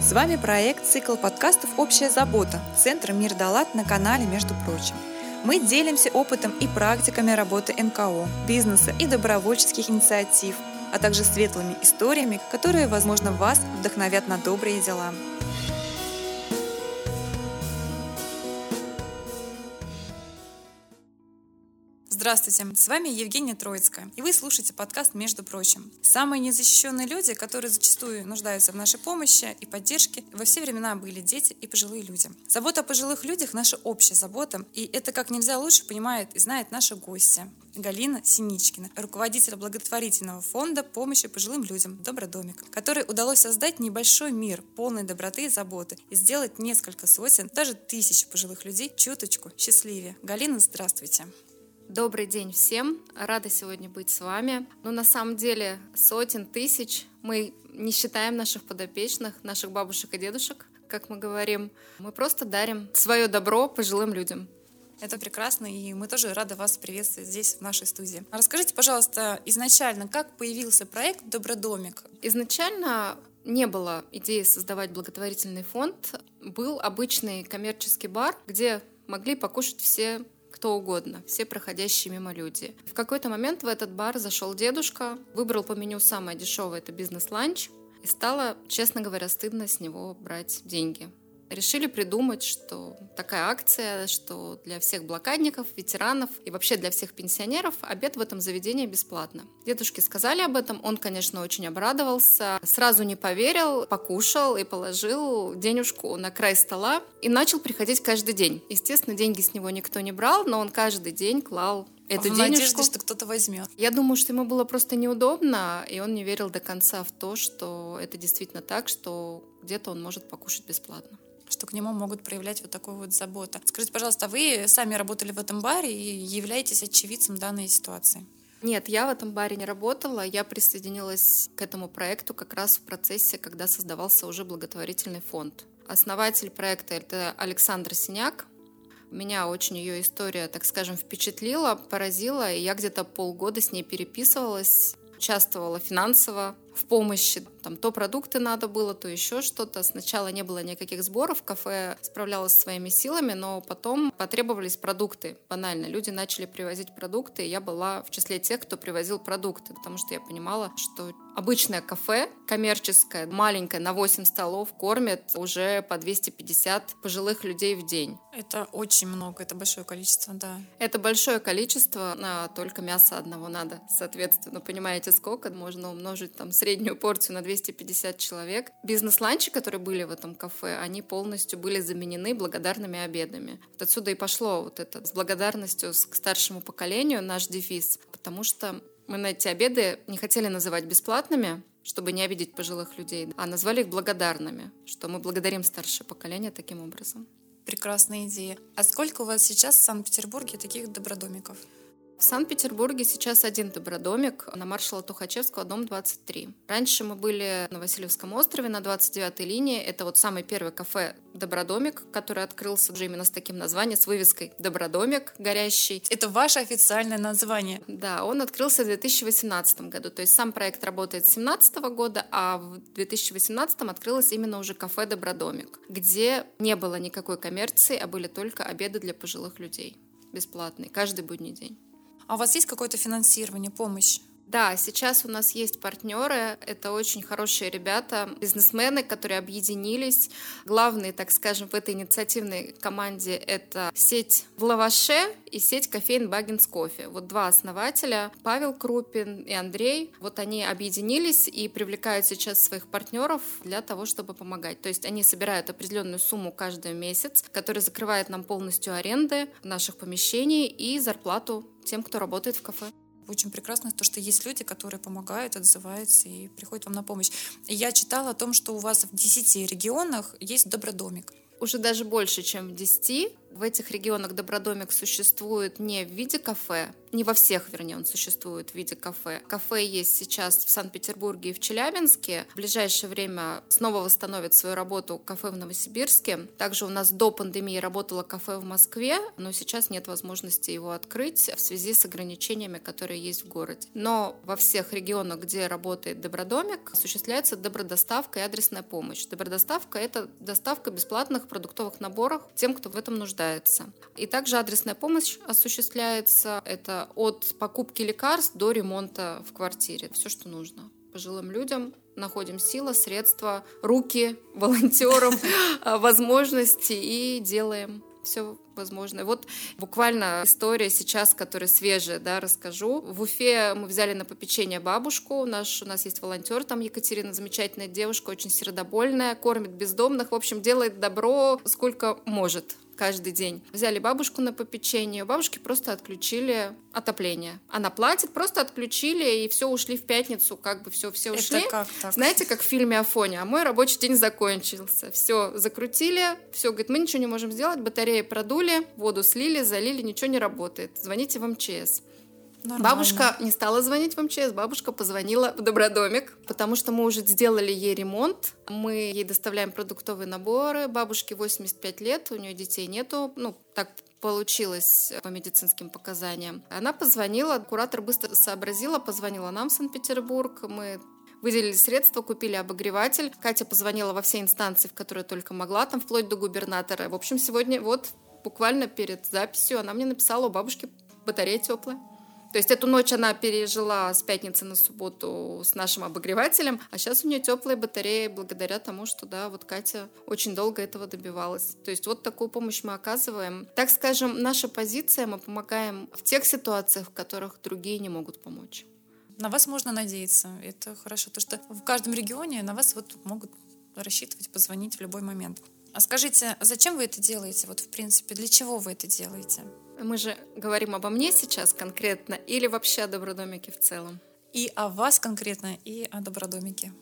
С вами проект «Цикл подкастов «Общая забота» Центра «Мир Далат» на канале «Между прочим». Мы делимся опытом и практиками работы НКО, бизнеса и добровольческих инициатив, а также светлыми историями, которые, возможно, вас вдохновят на добрые дела. Здравствуйте, с вами Евгения Троицкая, и вы слушаете подкаст «Между прочим». Самые незащищенные люди, которые зачастую нуждаются в нашей помощи и поддержке, во все времена были дети и пожилые люди. Забота о пожилых людях – наша общая забота, и это как нельзя лучше понимает и знает наша гостья. Галина Синичкина, руководитель благотворительного фонда помощи пожилым людям «Добродомик», который удалось создать небольшой мир полной доброты и заботы и сделать несколько сотен, даже тысяч пожилых людей чуточку счастливее. Галина, здравствуйте. Добрый день всем. Рада сегодня быть с вами. Ну, на самом деле, сотен тысяч. Мы не считаем наших подопечных, наших бабушек и дедушек, как мы говорим. Мы просто дарим свое добро пожилым людям. Это прекрасно, и мы тоже рады вас приветствовать здесь, в нашей студии. Расскажите, пожалуйста, изначально, как появился проект «Добродомик»? Изначально не было идеи создавать благотворительный фонд. Был обычный коммерческий бар, где могли покушать все кто угодно, все проходящие мимо люди. В какой-то момент в этот бар зашел дедушка, выбрал по меню самое дешевое, это бизнес-ланч, и стало, честно говоря, стыдно с него брать деньги решили придумать, что такая акция, что для всех блокадников, ветеранов и вообще для всех пенсионеров обед в этом заведении бесплатно. Дедушке сказали об этом, он, конечно, очень обрадовался, сразу не поверил, покушал и положил денежку на край стола и начал приходить каждый день. Естественно, деньги с него никто не брал, но он каждый день клал эту в денежку. надежде, что кто-то возьмет. Я думаю, что ему было просто неудобно, и он не верил до конца в то, что это действительно так, что где-то он может покушать бесплатно что к нему могут проявлять вот такую вот заботу. Скажите, пожалуйста, а вы сами работали в этом баре и являетесь очевидцем данной ситуации? Нет, я в этом баре не работала. Я присоединилась к этому проекту как раз в процессе, когда создавался уже благотворительный фонд. Основатель проекта — это Александр Синяк. Меня очень ее история, так скажем, впечатлила, поразила, и я где-то полгода с ней переписывалась, участвовала финансово в помощи. Там то продукты надо было, то еще что-то. Сначала не было никаких сборов, кафе справлялось своими силами, но потом потребовались продукты. Банально. Люди начали привозить продукты, и я была в числе тех, кто привозил продукты, потому что я понимала, что обычное кафе, коммерческое, маленькое, на 8 столов, кормит уже по 250 пожилых людей в день. Это очень много, это большое количество, да. Это большое количество, на только мяса одного надо. Соответственно, понимаете, сколько можно умножить там средний среднюю порцию на 250 человек. Бизнес-ланчи, которые были в этом кафе, они полностью были заменены благодарными обедами. Вот отсюда и пошло вот это с благодарностью к старшему поколению наш дефис, потому что мы на эти обеды не хотели называть бесплатными, чтобы не обидеть пожилых людей, а назвали их благодарными, что мы благодарим старшее поколение таким образом. Прекрасная идея. А сколько у вас сейчас в Санкт-Петербурге таких добродомиков? В Санкт-Петербурге сейчас один добродомик на маршала Тухачевского, дом 23. Раньше мы были на Васильевском острове на 29-й линии. Это вот самый первый кафе «Добродомик», который открылся уже именно с таким названием, с вывеской «Добродомик» горящий. Это ваше официальное название? Да, он открылся в 2018 году. То есть сам проект работает с 2017 года, а в 2018 открылось именно уже кафе «Добродомик», где не было никакой коммерции, а были только обеды для пожилых людей бесплатные, каждый будний день. А у вас есть какое-то финансирование, помощь? Да, сейчас у нас есть партнеры, это очень хорошие ребята, бизнесмены, которые объединились. Главные, так скажем, в этой инициативной команде это сеть в лаваше и сеть кофеин Баггинс Кофе. Вот два основателя, Павел Крупин и Андрей, вот они объединились и привлекают сейчас своих партнеров для того, чтобы помогать. То есть они собирают определенную сумму каждый месяц, которая закрывает нам полностью аренды наших помещений и зарплату тем, кто работает в кафе очень прекрасно то, что есть люди, которые помогают, отзываются и приходят вам на помощь. Я читала о том, что у вас в 10 регионах есть добродомик. Уже даже больше, чем в 10. В этих регионах Добродомик существует не в виде кафе, не во всех, вернее, он существует в виде кафе. Кафе есть сейчас в Санкт-Петербурге и в Челябинске. В ближайшее время снова восстановит свою работу кафе в Новосибирске. Также у нас до пандемии работало кафе в Москве, но сейчас нет возможности его открыть в связи с ограничениями, которые есть в городе. Но во всех регионах, где работает Добродомик, осуществляется добродоставка и адресная помощь. Добродоставка – это доставка бесплатных продуктовых наборов тем, кто в этом нуждается. И также адресная помощь осуществляется. Это от покупки лекарств до ремонта в квартире. Все, что нужно пожилым людям. Находим силы, средства, руки волонтеров, возможности и делаем все возможное. Вот буквально история сейчас, которая свежая, да, расскажу. В Уфе мы взяли на попечение бабушку. Наш, у нас есть волонтер там, Екатерина, замечательная девушка, очень сердобольная, кормит бездомных. В общем, делает добро сколько может каждый день. Взяли бабушку на попечение, бабушки просто отключили отопление. Она платит, просто отключили, и все ушли в пятницу, как бы все, все ушли. Это как так? Знаете, как в фильме Афоне, а мой рабочий день закончился. Все, закрутили, все, говорит, мы ничего не можем сделать, батареи продули, воду слили, залили, ничего не работает. Звоните в МЧС. Нормально. Бабушка не стала звонить в МЧС, бабушка позвонила в Добродомик, потому что мы уже сделали ей ремонт, мы ей доставляем продуктовые наборы, бабушке 85 лет, у нее детей нету, ну, так получилось по медицинским показаниям. Она позвонила, куратор быстро сообразила, позвонила нам в Санкт-Петербург, мы выделили средства, купили обогреватель. Катя позвонила во все инстанции, в которые только могла, там вплоть до губернатора. В общем, сегодня вот буквально перед записью она мне написала, у бабушки батарея теплая. То есть эту ночь она пережила с пятницы на субботу с нашим обогревателем, а сейчас у нее теплые батареи благодаря тому, что, да, вот Катя очень долго этого добивалась. То есть вот такую помощь мы оказываем. Так скажем, наша позиция, мы помогаем в тех ситуациях, в которых другие не могут помочь. На вас можно надеяться. Это хорошо, то что в каждом регионе на вас вот могут рассчитывать, позвонить в любой момент. А скажите, зачем вы это делаете? Вот в принципе, для чего вы это делаете? Мы же говорим обо мне сейчас конкретно или вообще о Добродомике в целом? И о вас конкретно, и о Добродомике.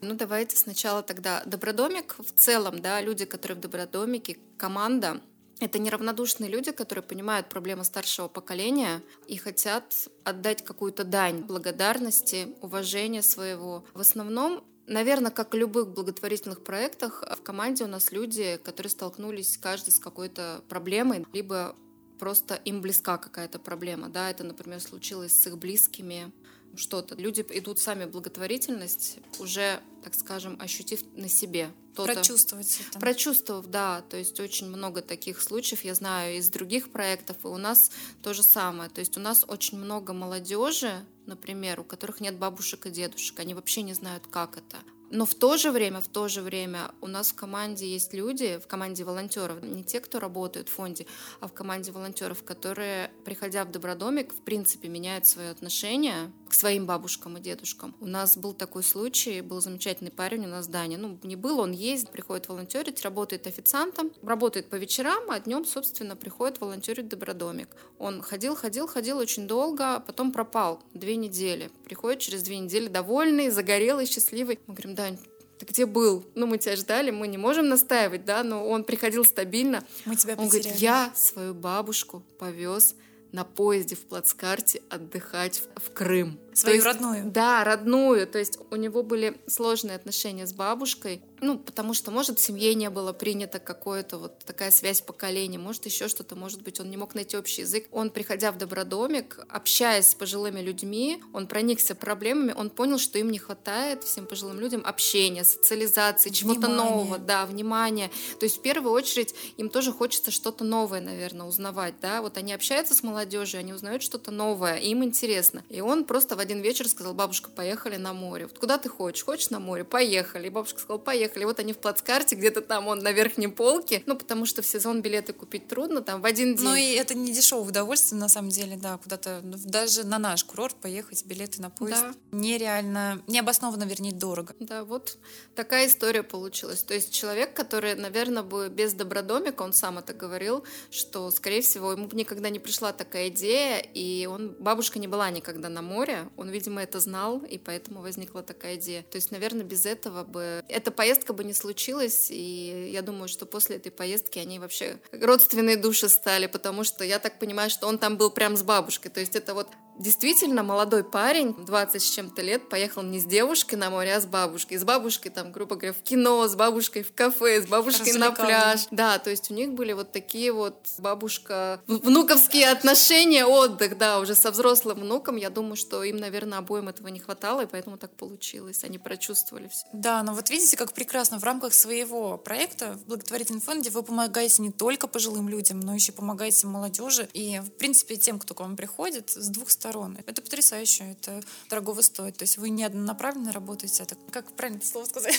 Ну, давайте сначала тогда Добродомик в целом, да, люди, которые в Добродомике, команда, это неравнодушные люди, которые понимают проблемы старшего поколения и хотят отдать какую-то дань благодарности, уважения своего. В основном Наверное, как в любых благотворительных проектах, в команде у нас люди, которые столкнулись каждый с какой-то проблемой, либо просто им близка какая-то проблема, да, это, например, случилось с их близкими, что-то. Люди идут сами в благотворительность, уже, так скажем, ощутив на себе. Прочувствовать это. Прочувствовав, да. То есть очень много таких случаев, я знаю, из других проектов, и у нас то же самое. То есть у нас очень много молодежи, например, у которых нет бабушек и дедушек, они вообще не знают, как это. Но в то же время, в то же время у нас в команде есть люди, в команде волонтеров, не те, кто работают в фонде, а в команде волонтеров, которые, приходя в Добродомик, в принципе, меняют свое отношение к своим бабушкам и дедушкам. У нас был такой случай, был замечательный парень у нас Даня. Ну, не был, он есть, приходит волонтерить, работает официантом, работает по вечерам, а днем, собственно, приходит волонтерить в Добродомик. Он ходил, ходил, ходил очень долго, а потом пропал две недели. Приходит через две недели довольный, загорелый, счастливый. Мы говорим, Дань, ты где был? Ну, мы тебя ждали, мы не можем настаивать, да, но он приходил стабильно. Мы тебя Он говорит, я свою бабушку повез на поезде в плацкарте отдыхать в, в Крым. Свою есть, родную? Да, родную. То есть у него были сложные отношения с бабушкой. Ну, потому что, может, в семье не было принято какое-то вот такая связь поколений, может, еще что-то, может быть, он не мог найти общий язык. Он, приходя в Добродомик, общаясь с пожилыми людьми, он проникся проблемами, он понял, что им не хватает, всем пожилым людям, общения, социализации, чего-то нового, да, внимания. То есть, в первую очередь, им тоже хочется что-то новое, наверное, узнавать, да. Вот они общаются с молодежью, они узнают что-то новое, им интересно. И он просто в один вечер сказал, бабушка, поехали на море. Вот куда ты хочешь? Хочешь на море? Поехали. И бабушка сказала, поехали. Вот они в плацкарте, где-то там он на верхней полке. Ну, потому что в сезон билеты купить трудно, там в один день. Ну, и это не дешевое удовольствие, на самом деле, да, куда-то, ну, даже на наш курорт поехать, билеты на поезд. Да. Нереально, необоснованно, вернее, дорого. Да, вот такая история получилась. То есть человек, который, наверное, бы без добродомика, он сам это говорил, что, скорее всего, ему никогда не пришла такая идея, и он, бабушка не была никогда на море, Он, видимо, это знал, и поэтому возникла такая идея. То есть, наверное, без этого бы эта поездка бы не случилась, и я думаю, что после этой поездки они вообще родственные души стали, потому что я так понимаю, что он там был прям с бабушкой. То есть это вот действительно молодой парень, 20 с чем-то лет, поехал не с девушкой на море, а с бабушкой. С бабушкой, там, грубо говоря, в кино, с бабушкой в кафе, с бабушкой на пляж. Да, то есть у них были вот такие вот бабушка-внуковские отношения, отдых, да, уже со взрослым внуком. Я думаю, что им, наверное, обоим этого не хватало, и поэтому так получилось. Они прочувствовали все. Да, но вот видите, как прекрасно в рамках своего проекта в благотворительном фонде вы помогаете не только пожилым людям, но еще помогаете молодежи и, в принципе, тем, кто к вам приходит, с двух сторон сторон. Это потрясающе, это дорогого стоит. То есть вы не однонаправленно работаете, а так, как правильно это слово сказать?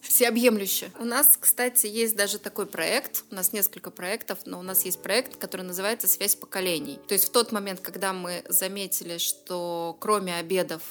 всеобъемлюще. У нас, кстати, есть даже такой проект, у нас несколько проектов, но у нас есть проект, который называется «Связь поколений». То есть в тот момент, когда мы заметили, что кроме обедов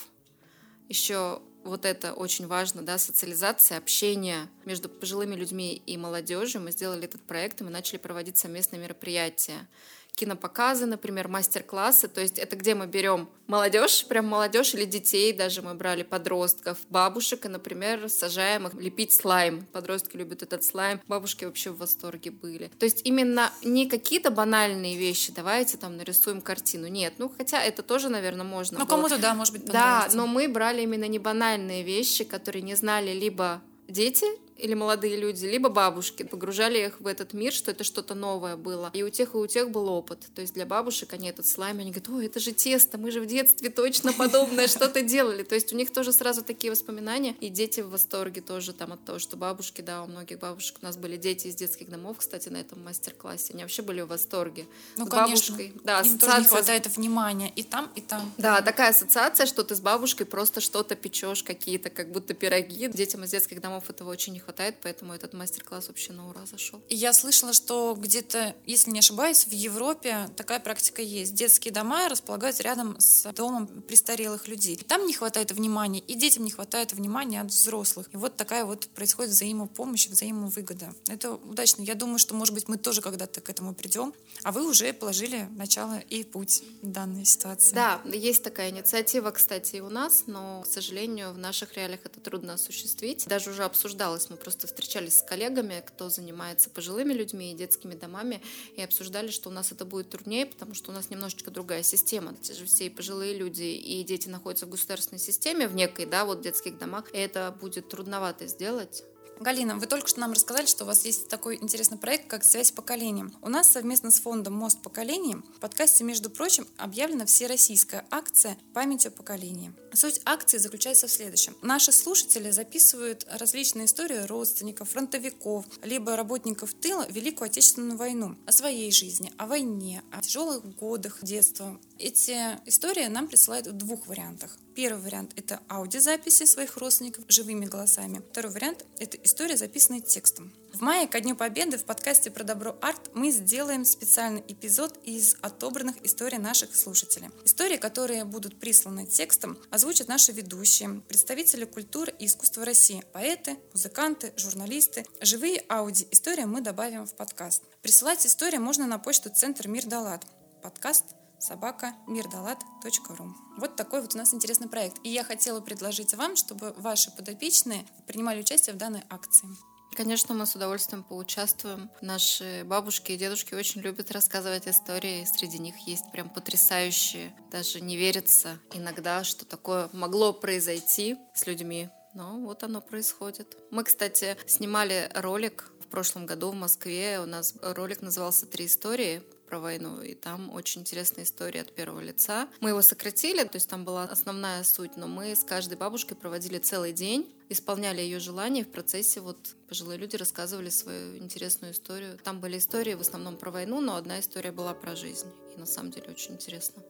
еще вот это очень важно, да, социализация, общение между пожилыми людьми и молодежью. Мы сделали этот проект, и мы начали проводить совместные мероприятия кинопоказы, например, мастер-классы. То есть это где мы берем молодежь, прям молодежь или детей, даже мы брали подростков, бабушек, и, например, сажаем их лепить слайм. Подростки любят этот слайм, бабушки вообще в восторге были. То есть именно не какие-то банальные вещи, давайте там нарисуем картину. Нет, ну хотя это тоже, наверное, можно. Ну кому-то да, может быть, Да, но мы брали именно не банальные вещи, которые не знали либо дети, или молодые люди, либо бабушки погружали их в этот мир, что это что-то новое было. И у тех и у тех был опыт. То есть для бабушек они этот слайм, они говорят, ой, это же тесто, мы же в детстве точно подобное что-то делали. То есть у них тоже сразу такие воспоминания, и дети в восторге тоже там от того, что бабушки, да, у многих бабушек у нас были дети из детских домов, кстати, на этом мастер-классе, они вообще были в восторге. Ну, с конечно. бабушкой. Да, Им тоже не хватает внимания и там, и там. Да, такая ассоциация, что ты с бабушкой просто что-то печешь, какие-то как будто пироги. Детям из детских домов этого очень не хватает хватает, поэтому этот мастер-класс вообще на ура зашел. Я слышала, что где-то, если не ошибаюсь, в Европе такая практика есть. Детские дома располагаются рядом с домом престарелых людей. Там не хватает внимания, и детям не хватает внимания от взрослых. И вот такая вот происходит взаимопомощь, взаимовыгода. Это удачно. Я думаю, что, может быть, мы тоже когда-то к этому придем, а вы уже положили начало и путь данной ситуации. Да, есть такая инициатива, кстати, и у нас, но, к сожалению, в наших реалиях это трудно осуществить. Даже уже обсуждалось, мы просто встречались с коллегами, кто занимается пожилыми людьми и детскими домами, и обсуждали, что у нас это будет труднее, потому что у нас немножечко другая система. Те же все и пожилые люди, и дети находятся в государственной системе, в некой, да, вот детских домах, и это будет трудновато сделать. Галина, вы только что нам рассказали, что у вас есть такой интересный проект, как «Связь поколений». У нас совместно с фондом «Мост поколений» в подкасте, между прочим, объявлена всероссийская акция «Память о поколении». Суть акции заключается в следующем. Наши слушатели записывают различные истории родственников, фронтовиков, либо работников тыла в Великую Отечественную войну, о своей жизни, о войне, о тяжелых годах детства. Эти истории нам присылают в двух вариантах. Первый вариант — это аудиозаписи своих родственников живыми голосами. Второй вариант — это история, записанная текстом. В мае, ко Дню Победы, в подкасте про добро арт мы сделаем специальный эпизод из отобранных историй наших слушателей. Истории, которые будут присланы текстом, озвучат наши ведущие, представители культуры и искусства России, поэты, музыканты, журналисты. Живые ауди-истории мы добавим в подкаст. Присылать истории можно на почту Центр Мир Далат. Подкаст собака мирдалат.ру. Вот такой вот у нас интересный проект. И я хотела предложить вам, чтобы ваши подопечные принимали участие в данной акции. Конечно, мы с удовольствием поучаствуем. Наши бабушки и дедушки очень любят рассказывать истории. Среди них есть прям потрясающие. Даже не верится иногда, что такое могло произойти с людьми. Но вот оно происходит. Мы, кстати, снимали ролик в прошлом году в Москве. У нас ролик назывался «Три истории» про войну, и там очень интересная история от первого лица. Мы его сократили, то есть там была основная суть, но мы с каждой бабушкой проводили целый день, исполняли ее желания, в процессе вот пожилые люди рассказывали свою интересную историю. Там были истории в основном про войну, но одна история была про жизнь, и на самом деле очень интересно.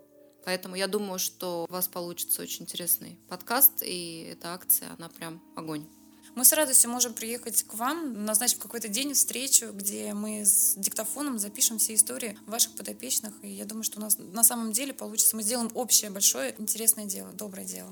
Поэтому я думаю, что у вас получится очень интересный подкаст, и эта акция, она прям огонь. Мы с радостью можем приехать к вам, назначив какой-то день встречу, где мы с диктофоном запишем все истории ваших подопечных. И я думаю, что у нас на самом деле получится. Мы сделаем общее, большое, интересное дело, доброе дело.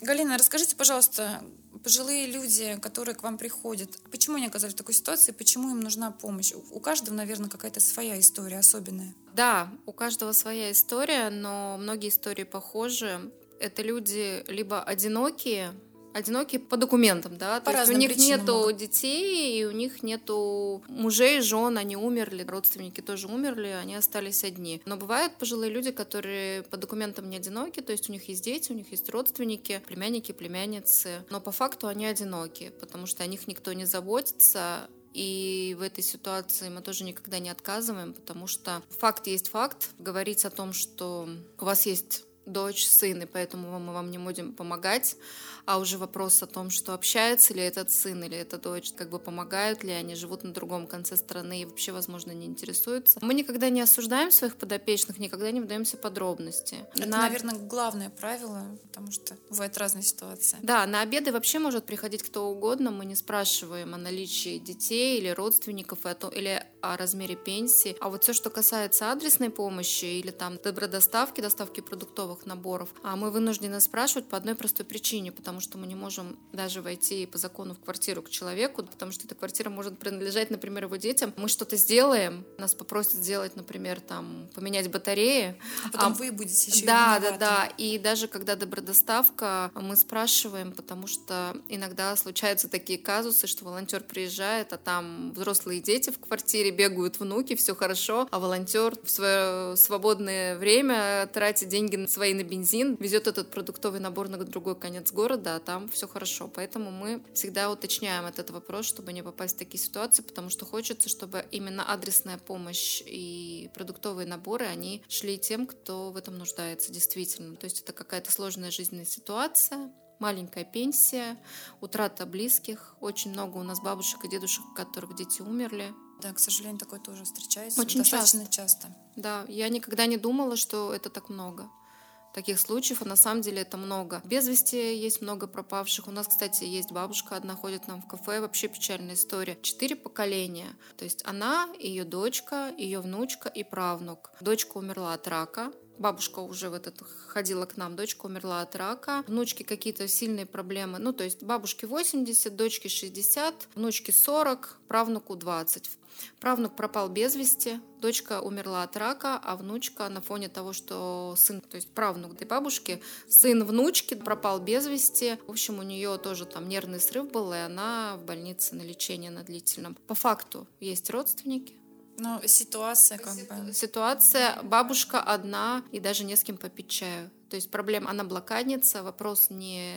Галина, расскажите, пожалуйста, пожилые люди, которые к вам приходят, почему они оказались в такой ситуации, почему им нужна помощь? У каждого, наверное, какая-то своя история особенная. Да, у каждого своя история, но многие истории похожи это люди либо одинокие, одинокие по документам, да, по то есть у них нету могут. детей, и у них нету мужей, жен, они умерли, родственники тоже умерли, они остались одни. Но бывают пожилые люди, которые по документам не одиноки, то есть у них есть дети, у них есть родственники, племянники, племянницы, но по факту они одиноки, потому что о них никто не заботится, и в этой ситуации мы тоже никогда не отказываем, потому что факт есть факт. Говорить о том, что у вас есть дочь, сын, и поэтому мы вам не будем помогать, а уже вопрос о том, что общается ли этот сын или эта дочь, как бы помогают ли они, живут на другом конце страны и вообще, возможно, не интересуются. Мы никогда не осуждаем своих подопечных, никогда не вдаемся подробности. Это, на... наверное, главное правило, потому что бывают разные ситуации. Да, на обеды вообще может приходить кто угодно, мы не спрашиваем о наличии детей или родственников, или о размере пенсии. А вот все, что касается адресной помощи или там добродоставки, доставки продуктовых наборов, а мы вынуждены спрашивать по одной простой причине, потому что мы не можем даже войти по закону в квартиру к человеку, потому что эта квартира может принадлежать, например, его детям. Мы что-то сделаем, нас попросят сделать, например, там, поменять батареи. А потом а, вы будете еще Да, да, да. И даже когда добродоставка, мы спрашиваем, потому что иногда случаются такие казусы, что волонтер приезжает, а там взрослые дети в квартире, бегают внуки, все хорошо, а волонтер в свое свободное время тратит деньги свои на бензин, везет этот продуктовый набор на другой конец города, а там все хорошо. Поэтому мы всегда уточняем этот вопрос, чтобы не попасть в такие ситуации, потому что хочется, чтобы именно адресная помощь и продуктовые наборы, они шли тем, кто в этом нуждается действительно. То есть это какая-то сложная жизненная ситуация, маленькая пенсия, утрата близких. Очень много у нас бабушек и дедушек, у которых дети умерли. Да, к сожалению, такое тоже встречается. Очень достаточно часто. часто. Да, я никогда не думала, что это так много таких случаев, а на самом деле это много. Без вести есть много пропавших. У нас, кстати, есть бабушка одна ходит нам в кафе, вообще печальная история. Четыре поколения. То есть она, ее дочка, ее внучка и правнук. Дочка умерла от рака, бабушка уже в этот ходила к нам, дочка умерла от рака, внучки какие-то сильные проблемы, ну, то есть бабушке 80, дочке 60, внучке 40, правнуку 20. Правнук пропал без вести, дочка умерла от рака, а внучка на фоне того, что сын, то есть правнук этой бабушки, сын внучки пропал без вести. В общем, у нее тоже там нервный срыв был, и она в больнице на лечении на длительном. По факту есть родственники, ну, ситуация как бы. Ситуация, бабушка одна и даже не с кем попить чаю. То есть проблема, она блокадница, вопрос не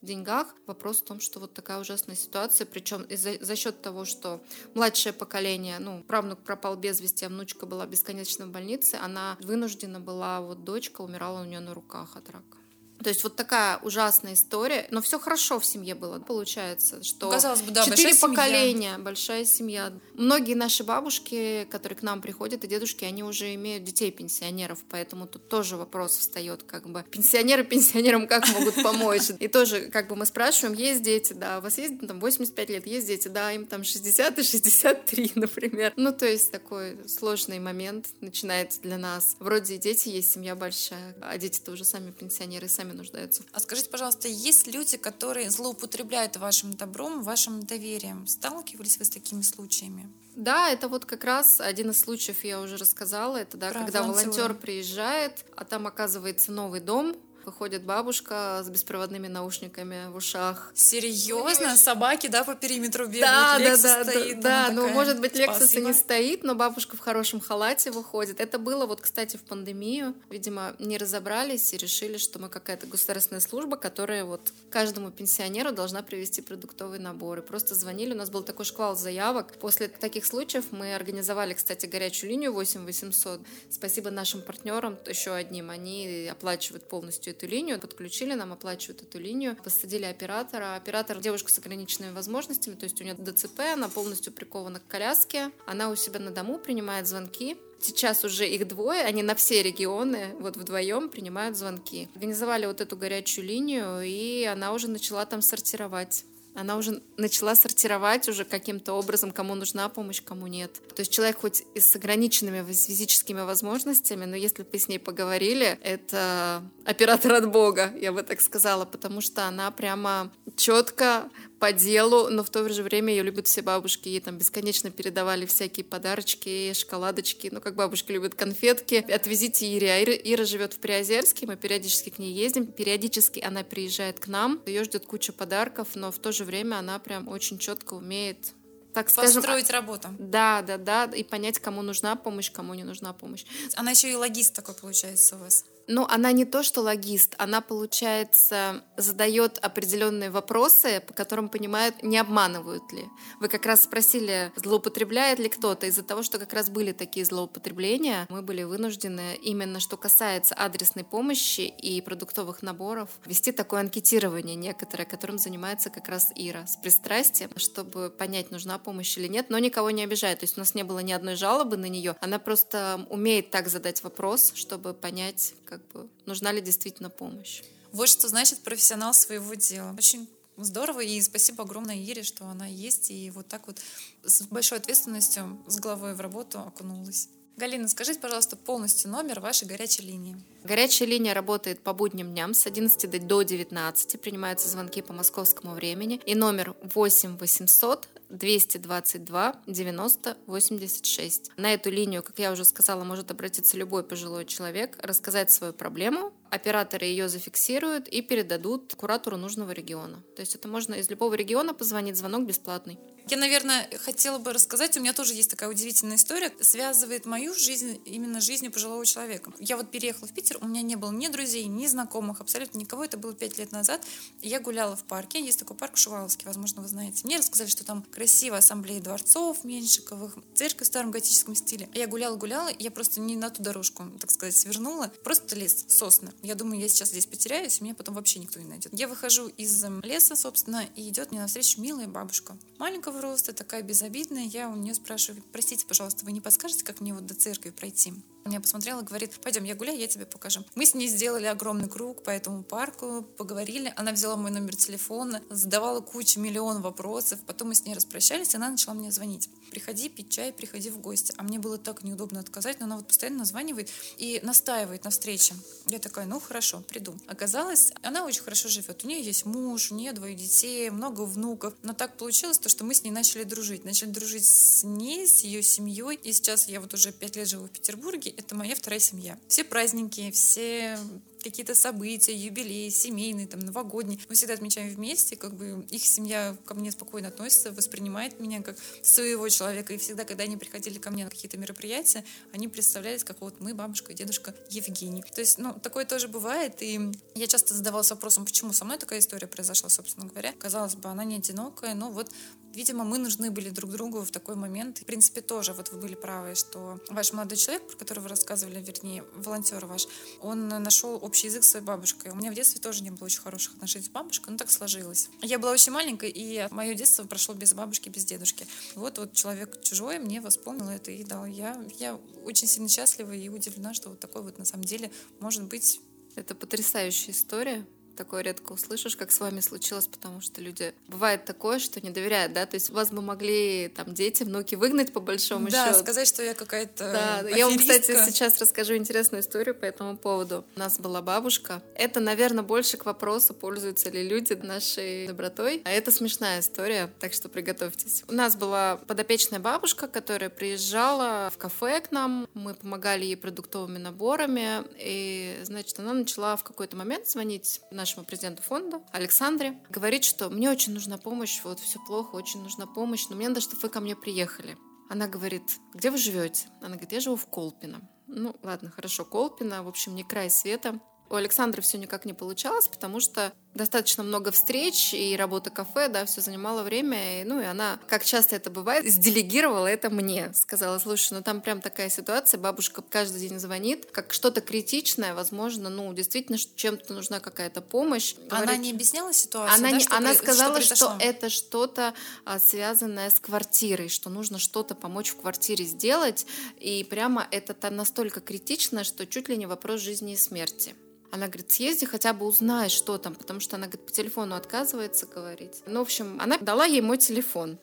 в деньгах. Вопрос в том, что вот такая ужасная ситуация, причем за, за счет того, что младшее поколение, ну, правнук пропал без вести, а внучка была бесконечно в больнице, она вынуждена была, вот дочка умирала у нее на руках от рака. То есть вот такая ужасная история, но все хорошо в семье было, получается, что казалось бы, да, четыре большая поколения, семья. большая семья. Многие наши бабушки, которые к нам приходят, и дедушки, они уже имеют детей пенсионеров, поэтому тут тоже вопрос встает, как бы пенсионеры пенсионерам как могут помочь? И тоже, как бы мы спрашиваем, есть дети, да, у вас есть там 85 лет, есть дети, да, им там 60 и 63, например. Ну, то есть такой сложный момент начинается для нас. Вроде и дети есть, семья большая, а дети-то уже сами пенсионеры, сами сами нуждаются. А скажите, пожалуйста, есть люди, которые злоупотребляют вашим добром, вашим доверием? Сталкивались вы с такими случаями? Да, это вот как раз один из случаев, я уже рассказала, это да, Про когда волонтер приезжает, а там оказывается новый дом, выходит бабушка с беспроводными наушниками в ушах. Серьезно? Собаки, да, по периметру бегают? Да, Lexus да, да, стоит, да, да. Ну, может быть, Лексуса не стоит, но бабушка в хорошем халате выходит. Это было вот, кстати, в пандемию. Видимо, не разобрались и решили, что мы какая-то государственная служба, которая вот каждому пенсионеру должна привезти продуктовые наборы. Просто звонили, у нас был такой шквал заявок. После таких случаев мы организовали, кстати, горячую линию 8 800. Спасибо нашим партнерам, еще одним. Они оплачивают полностью эту линию, подключили нам, оплачивают эту линию, посадили оператора. Оператор девушка с ограниченными возможностями, то есть у нее ДЦП, она полностью прикована к коляске, она у себя на дому принимает звонки, Сейчас уже их двое, они на все регионы вот вдвоем принимают звонки. Организовали вот эту горячую линию, и она уже начала там сортировать она уже начала сортировать уже каким-то образом, кому нужна помощь, кому нет. То есть человек хоть и с ограниченными физическими возможностями, но если бы с ней поговорили, это оператор от Бога, я бы так сказала, потому что она прямо четко по делу, но в то же время ее любят все бабушки. Ей там бесконечно передавали всякие подарочки, шоколадочки. Ну, как бабушки любят конфетки. Отвезите Ире. А Ира, Ира живет в Приозерске, мы периодически к ней ездим. Периодически она приезжает к нам. Ее ждет куча подарков, но в то же время она прям очень четко умеет так скажем... Построить работу. Да, да, да, и понять, кому нужна помощь, кому не нужна помощь. Она еще и логист такой получается у вас. Ну, она не то, что логист, она, получается, задает определенные вопросы, по которым понимает, не обманывают ли. Вы как раз спросили, злоупотребляет ли кто-то. Из-за того, что как раз были такие злоупотребления, мы были вынуждены, именно что касается адресной помощи и продуктовых наборов, вести такое анкетирование некоторое, которым занимается как раз Ира с пристрастием, чтобы понять, нужна помощь или нет, но никого не обижает. То есть у нас не было ни одной жалобы на нее. Она просто умеет так задать вопрос, чтобы понять, как бы нужна ли действительно помощь. Вот что значит профессионал своего дела. Очень здорово, и спасибо огромное Ире, что она есть, и вот так вот с большой ответственностью с головой в работу окунулась. Галина, скажите, пожалуйста, полностью номер вашей горячей линии. Горячая линия работает по будним дням с 11 до 19. Принимаются звонки по московскому времени. И номер 8 800 222 90 86. На эту линию, как я уже сказала, может обратиться любой пожилой человек, рассказать свою проблему. Операторы ее зафиксируют и передадут куратору нужного региона. То есть это можно из любого региона позвонить, звонок бесплатный. Я, наверное, хотела бы рассказать, у меня тоже есть такая удивительная история, связывает мою жизнь именно жизнью пожилого человека. Я вот переехала в Питер, у меня не было ни друзей, ни знакомых, абсолютно никого, это было пять лет назад. Я гуляла в парке, есть такой парк Шуваловский, возможно, вы знаете. Мне рассказали, что там красивая ассамблея дворцов Меньшиковых, церковь в старом готическом стиле. Я гуляла-гуляла, я просто не на ту дорожку, так сказать, свернула, просто лес, сосны. Я думаю, я сейчас здесь потеряюсь, меня потом вообще никто не найдет. Я выхожу из леса, собственно, и идет мне навстречу милая бабушка. Маленького роста, такая безобидная. Я у нее спрашиваю, простите, пожалуйста, вы не подскажете, как мне вот до церкви пройти? Она посмотрела говорит, пойдем, я гуляю, я тебе покажу. Мы с ней сделали огромный круг по этому парку, поговорили. Она взяла мой номер телефона, задавала кучу, миллион вопросов. Потом мы с ней распрощались, и она начала мне звонить. Приходи пить чай, приходи в гости. А мне было так неудобно отказать, но она вот постоянно названивает и настаивает на встрече. Я такая, ну хорошо, приду. Оказалось, она очень хорошо живет. У нее есть муж, у нее двое детей, много внуков. Но так получилось, то, что мы с ней начали дружить. Начали дружить с ней, с ее семьей. И сейчас я вот уже пять лет живу в Петербурге, это моя вторая семья. Все праздники, все какие-то события, юбилеи, семейные, там, новогодние. Мы всегда отмечаем вместе, как бы их семья ко мне спокойно относится, воспринимает меня как своего человека. И всегда, когда они приходили ко мне на какие-то мероприятия, они представлялись, как вот мы, бабушка и дедушка Евгений. То есть, ну, такое тоже бывает. И я часто задавалась вопросом, почему со мной такая история произошла, собственно говоря. Казалось бы, она не одинокая, но вот видимо, мы нужны были друг другу в такой момент. В принципе, тоже вот вы были правы, что ваш молодой человек, про которого вы рассказывали, вернее, волонтер ваш, он нашел общий язык с своей бабушкой. У меня в детстве тоже не было очень хороших отношений с бабушкой, но так сложилось. Я была очень маленькой, и мое детство прошло без бабушки, без дедушки. Вот вот человек чужой мне воспомнил это и дал. Я, я очень сильно счастлива и удивлена, что вот такой вот на самом деле может быть это потрясающая история такое редко услышишь, как с вами случилось, потому что люди... Бывает такое, что не доверяют, да? То есть вас бы могли там дети, внуки выгнать по большому да, счету. Да, сказать, что я какая-то Да, аферистка. я вам, кстати, сейчас расскажу интересную историю по этому поводу. У нас была бабушка. Это, наверное, больше к вопросу, пользуются ли люди нашей добротой. А это смешная история, так что приготовьтесь. У нас была подопечная бабушка, которая приезжала в кафе к нам. Мы помогали ей продуктовыми наборами. И, значит, она начала в какой-то момент звонить на нашему президенту фонда Александре, говорит, что мне очень нужна помощь, вот все плохо, очень нужна помощь, но мне надо, чтобы вы ко мне приехали. Она говорит, где вы живете? Она говорит, я живу в Колпино. Ну, ладно, хорошо, Колпино, в общем, не край света. У Александры все никак не получалось, потому что достаточно много встреч и работа кафе, да, все занимало время. И, ну и она, как часто это бывает, сделегировала это мне. Сказала, слушай, ну там прям такая ситуация, бабушка каждый день звонит, как что-то критичное, возможно, ну действительно чем-то нужна какая-то помощь. Говорит, она не объясняла ситуацию? Она, да, не, что она при... сказала, что, что это что-то а, связанное с квартирой, что нужно что-то помочь в квартире сделать. И прямо это настолько критично, что чуть ли не вопрос жизни и смерти. Она говорит, съезди хотя бы узнай, что там, потому что она говорит, по телефону отказывается говорить. Ну, в общем, она дала ей мой телефон.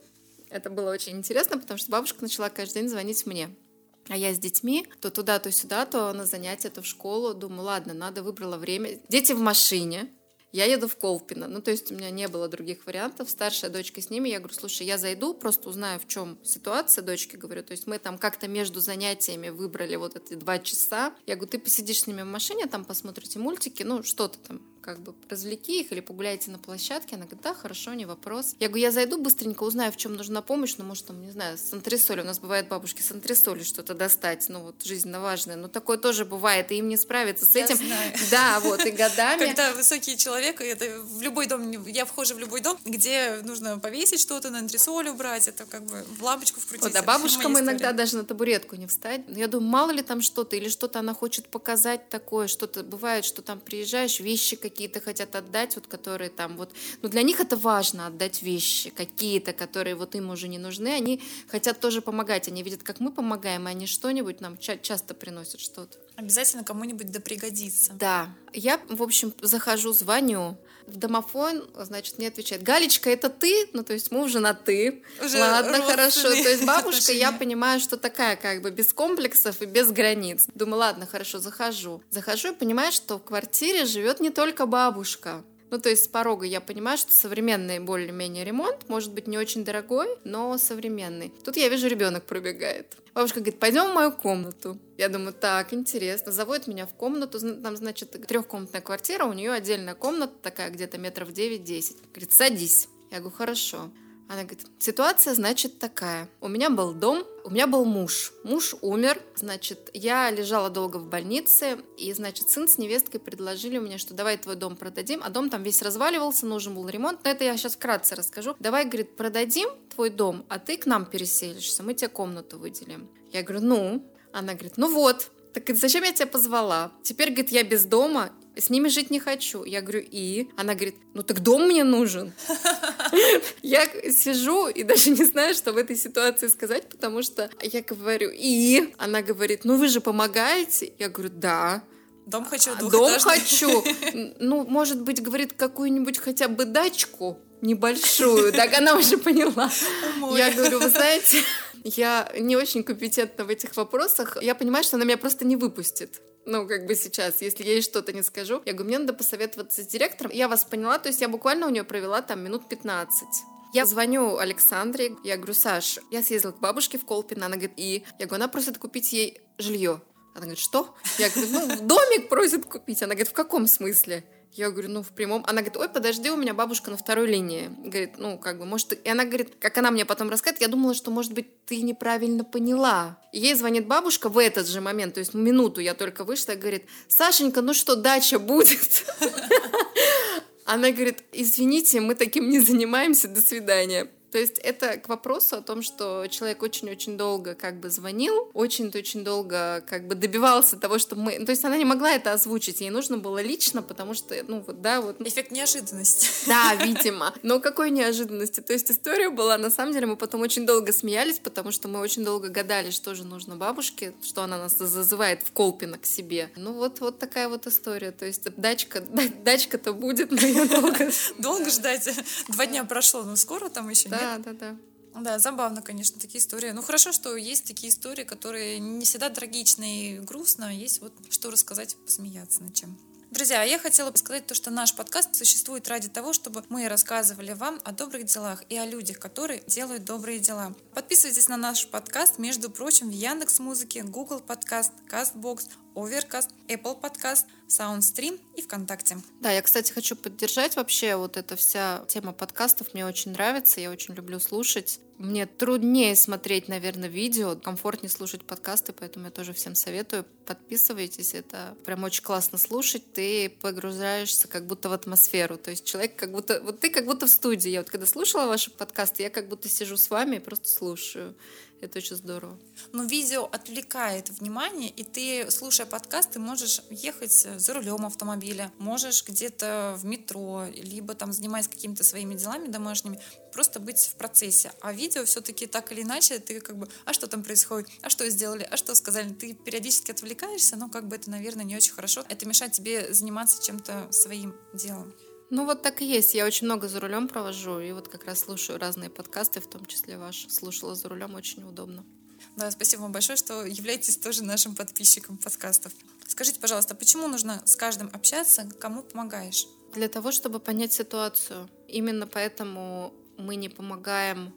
Это было очень интересно, потому что бабушка начала каждый день звонить мне. А я с детьми, то туда, то сюда, то на занятия, то в школу. Думаю, ладно, надо, выбрала время. Дети в машине. Я еду в Колпино. Ну, то есть у меня не было других вариантов. Старшая дочка с ними. Я говорю, слушай, я зайду, просто узнаю, в чем ситуация, дочке говорю. То есть мы там как-то между занятиями выбрали вот эти два часа. Я говорю, ты посидишь с ними в машине, там посмотрите мультики, ну, что-то там как бы развлеки их или погуляйте на площадке. Она говорит, да, хорошо, не вопрос. Я говорю, я зайду быстренько, узнаю, в чем нужна помощь, ну, может, там, не знаю, с антресолью. У нас бывает бабушки с антресолью что-то достать, ну, вот, жизненно важное. Но такое тоже бывает, и им не справиться с Я этим. знаю. Да, вот, и годами. Когда высокий человек, это в любой дом, я вхожу в любой дом, где нужно повесить что-то, на антресоль убрать, это как бы в лампочку вкрутить. Вот, а бабушкам иногда даже на табуретку не встать. Я думаю, мало ли там что-то, или что-то она хочет показать такое, что-то бывает, что там приезжаешь, вещи какие-то хотят отдать, вот которые там вот... Ну, для них это важно, отдать вещи какие-то, которые вот им уже не нужны. Они хотят тоже помогать, они видят, как мы помогаем, и они что-нибудь нам ча- часто приносят что-то. Обязательно кому-нибудь да пригодится. Да. Я, в общем, захожу, звоню. В домофон, значит, мне отвечает, Галечка, это ты? Ну, то есть мы уже на ты. Уже Ладно, хорошо. То есть бабушка, я понимаю, что такая как бы без комплексов и без границ. Думаю, ладно, хорошо, захожу. Захожу и понимаю, что в квартире живет не только бабушка. Ну, то есть с порога я понимаю, что современный более-менее ремонт, может быть, не очень дорогой, но современный. Тут я вижу, ребенок пробегает. Бабушка говорит, пойдем в мою комнату. Я думаю, так, интересно. Заводит меня в комнату. Там, значит, трехкомнатная квартира, у нее отдельная комната, такая где-то метров 9-10. Говорит, садись. Я говорю, хорошо. Она говорит, ситуация, значит, такая. У меня был дом, у меня был муж. Муж умер, значит, я лежала долго в больнице, и, значит, сын с невесткой предложили мне, что давай твой дом продадим, а дом там весь разваливался, нужен был ремонт. Но это я сейчас вкратце расскажу. Давай, говорит, продадим твой дом, а ты к нам переселишься, мы тебе комнату выделим. Я говорю, ну? Она говорит, ну вот, так зачем я тебя позвала? Теперь, говорит, я без дома, с ними жить не хочу. Я говорю, и? Она говорит, ну так дом мне нужен. Я сижу и даже не знаю, что в этой ситуации сказать, потому что я говорю, и? Она говорит, ну вы же помогаете? Я говорю, да. Дом хочу «А, Дом хочу. Ну, может быть, говорит, какую-нибудь хотя бы дачку небольшую. Так она уже поняла. Ой. Я говорю, вы знаете, я не очень компетентна в этих вопросах. Я понимаю, что она меня просто не выпустит. Ну, как бы сейчас, если я ей что-то не скажу. Я говорю, мне надо посоветоваться с директором. Я вас поняла, то есть я буквально у нее провела там минут 15. Я звоню Александре, я говорю, Саш, я съездила к бабушке в Колпино, она говорит, и? Я говорю, она просит купить ей жилье. Она говорит, что? Я говорю, ну, домик просит купить. Она говорит, в каком смысле? Я говорю, ну, в прямом. Она говорит, ой, подожди, у меня бабушка на второй линии. Говорит, ну, как бы, может... ты-» И она говорит, как она мне потом рассказывает, я думала, что, может быть, ты неправильно поняла. И ей звонит бабушка в этот же момент, то есть минуту я только вышла, и говорит, Сашенька, ну что, дача будет? Она говорит, извините, мы таким не занимаемся, до свидания. То есть это к вопросу о том, что человек очень-очень долго как бы звонил, очень-очень долго как бы добивался того, что мы... То есть она не могла это озвучить, ей нужно было лично, потому что, ну вот, да, вот... Эффект неожиданности. Да, видимо. Но какой неожиданности. То есть история была, на самом деле, мы потом очень долго смеялись, потому что мы очень долго гадали, что же нужно бабушке, что она нас зазывает в Колпино к себе. Ну вот, вот такая вот история. То есть дачка, да- дачка-то будет, но я долго... Долго ждать. Два дня прошло, но скоро там еще нет. Да, да, да. Да, забавно, конечно, такие истории. Ну, хорошо, что есть такие истории, которые не всегда трагичны и грустно, есть вот что рассказать, посмеяться над чем. Друзья, я хотела бы сказать то, что наш подкаст существует ради того, чтобы мы рассказывали вам о добрых делах и о людях, которые делают добрые дела. Подписывайтесь на наш подкаст, между прочим, в Яндекс Музыке, Google Подкаст, Castbox, Overcast, Apple Подкаст, Soundstream и ВКонтакте. Да, я, кстати, хочу поддержать вообще вот эта вся тема подкастов. Мне очень нравится, я очень люблю слушать. Мне труднее смотреть, наверное, видео, комфортнее слушать подкасты, поэтому я тоже всем советую. Подписывайтесь, это прям очень классно слушать. Ты погружаешься как будто в атмосферу. То есть человек как будто... Вот ты как будто в студии. Я вот когда слушала ваши подкасты, я как будто сижу с вами и просто слушаю. Это очень здорово. Но видео отвлекает внимание, и ты, слушая подкаст, ты можешь ехать за рулем автомобиля, можешь где-то в метро, либо там занимаясь какими-то своими делами домашними, просто быть в процессе. А видео все-таки так или иначе, ты как бы, а что там происходит, а что сделали, а что сказали, ты периодически отвлекаешься, но как бы это, наверное, не очень хорошо. Это мешает тебе заниматься чем-то своим делом. Ну вот так и есть. Я очень много за рулем провожу, и вот как раз слушаю разные подкасты, в том числе ваш. Слушала за рулем, очень удобно. Да, спасибо вам большое, что являетесь тоже нашим подписчиком подкастов. Скажите, пожалуйста, почему нужно с каждым общаться, кому помогаешь? Для того, чтобы понять ситуацию. Именно поэтому мы не помогаем,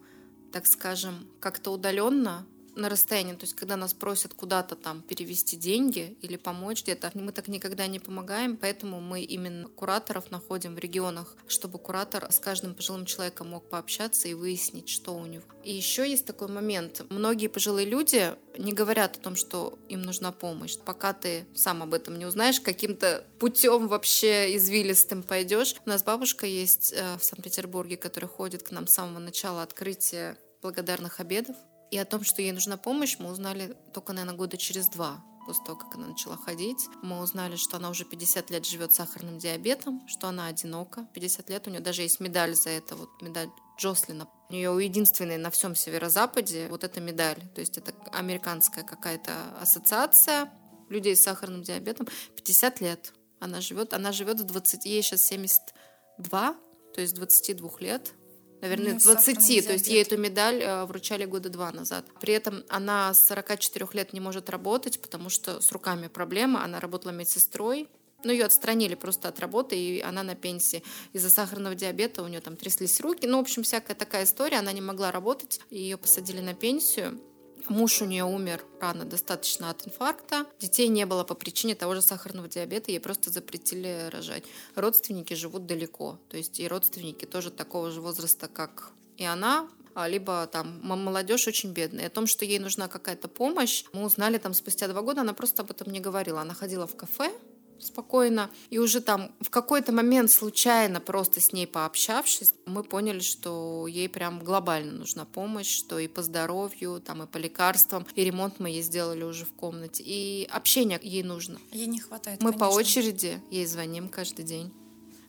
так скажем, как-то удаленно, на расстоянии, то есть когда нас просят куда-то там перевести деньги или помочь где-то, мы так никогда не помогаем, поэтому мы именно кураторов находим в регионах, чтобы куратор с каждым пожилым человеком мог пообщаться и выяснить, что у него. И еще есть такой момент. Многие пожилые люди не говорят о том, что им нужна помощь. Пока ты сам об этом не узнаешь, каким-то путем вообще извилистым пойдешь. У нас бабушка есть э, в Санкт-Петербурге, которая ходит к нам с самого начала открытия благодарных обедов. И о том, что ей нужна помощь, мы узнали только, наверное, года через два после того, как она начала ходить. Мы узнали, что она уже 50 лет живет с сахарным диабетом, что она одинока. 50 лет, у нее даже есть медаль за это, вот медаль Джослина. У нее единственная на всем северо-западе вот эта медаль. То есть это американская какая-то ассоциация людей с сахарным диабетом. 50 лет она живет. Она живет с 20, ей сейчас 72, то есть 22 лет наверное, ну, 20, то есть ей эту медаль э, вручали года два назад. При этом она с 44 лет не может работать, потому что с руками проблема. Она работала медсестрой, ну, ее отстранили просто от работы, и она на пенсии. Из-за сахарного диабета у нее там тряслись руки. Ну, в общем, всякая такая история. Она не могла работать, ее посадили на пенсию. Муж у нее умер рано достаточно от инфаркта. Детей не было по причине того же сахарного диабета, ей просто запретили рожать. Родственники живут далеко, то есть и родственники тоже такого же возраста, как и она, а, либо там молодежь очень бедная. О том, что ей нужна какая-то помощь, мы узнали там спустя два года, она просто об этом не говорила. Она ходила в кафе, спокойно. И уже там в какой-то момент случайно просто с ней пообщавшись, мы поняли, что ей прям глобально нужна помощь, что и по здоровью, там и по лекарствам, и ремонт мы ей сделали уже в комнате, и общение ей нужно. Ей не хватает, Мы конечно. по очереди ей звоним каждый день.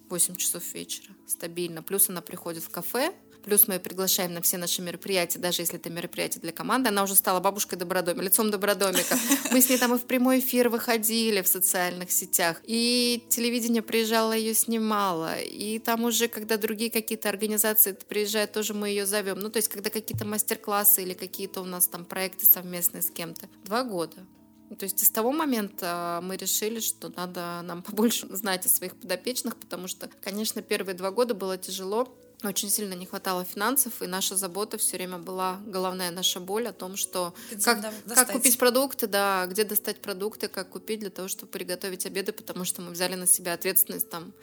8 часов вечера, стабильно. Плюс она приходит в кафе, Плюс мы ее приглашаем на все наши мероприятия, даже если это мероприятие для команды. Она уже стала бабушкой Добродомика, лицом Добродомика. Мы с ней там и в прямой эфир выходили в социальных сетях. И телевидение приезжало, ее снимало. И там уже, когда другие какие-то организации приезжают, тоже мы ее зовем. Ну, то есть, когда какие-то мастер-классы или какие-то у нас там проекты совместные с кем-то. Два года. То есть с того момента мы решили, что надо нам побольше знать о своих подопечных, потому что, конечно, первые два года было тяжело, очень сильно не хватало финансов, и наша забота все время была головная наша боль о том, что как, как купить продукты, да, где достать продукты, как купить для того, чтобы приготовить обеды, потому что мы взяли на себя ответственность там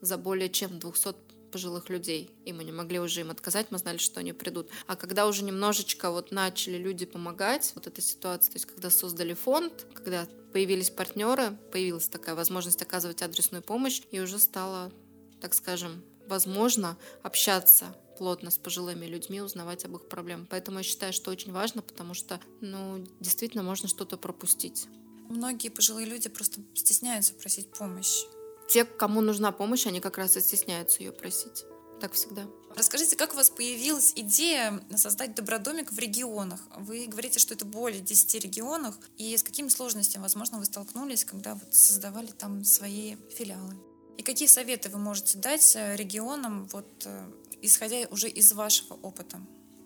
за более чем 200 пожилых людей, и мы не могли уже им отказать, мы знали, что они придут. А когда уже немножечко вот начали люди помогать, вот эта ситуация, то есть когда создали фонд, когда появились партнеры, появилась такая возможность оказывать адресную помощь, и уже стало, так скажем, возможно общаться плотно с пожилыми людьми, узнавать об их проблемах. Поэтому я считаю, что очень важно, потому что, ну, действительно можно что-то пропустить. Многие пожилые люди просто стесняются просить помощь. Те, кому нужна помощь, они как раз и стесняются ее просить. Так всегда. Расскажите, как у вас появилась идея создать добродомик в регионах? Вы говорите, что это более 10 регионах. И с какими сложностями, возможно, вы столкнулись, когда вот создавали там свои филиалы? И какие советы вы можете дать э, регионам, вот, э, исходя уже из вашего опыта?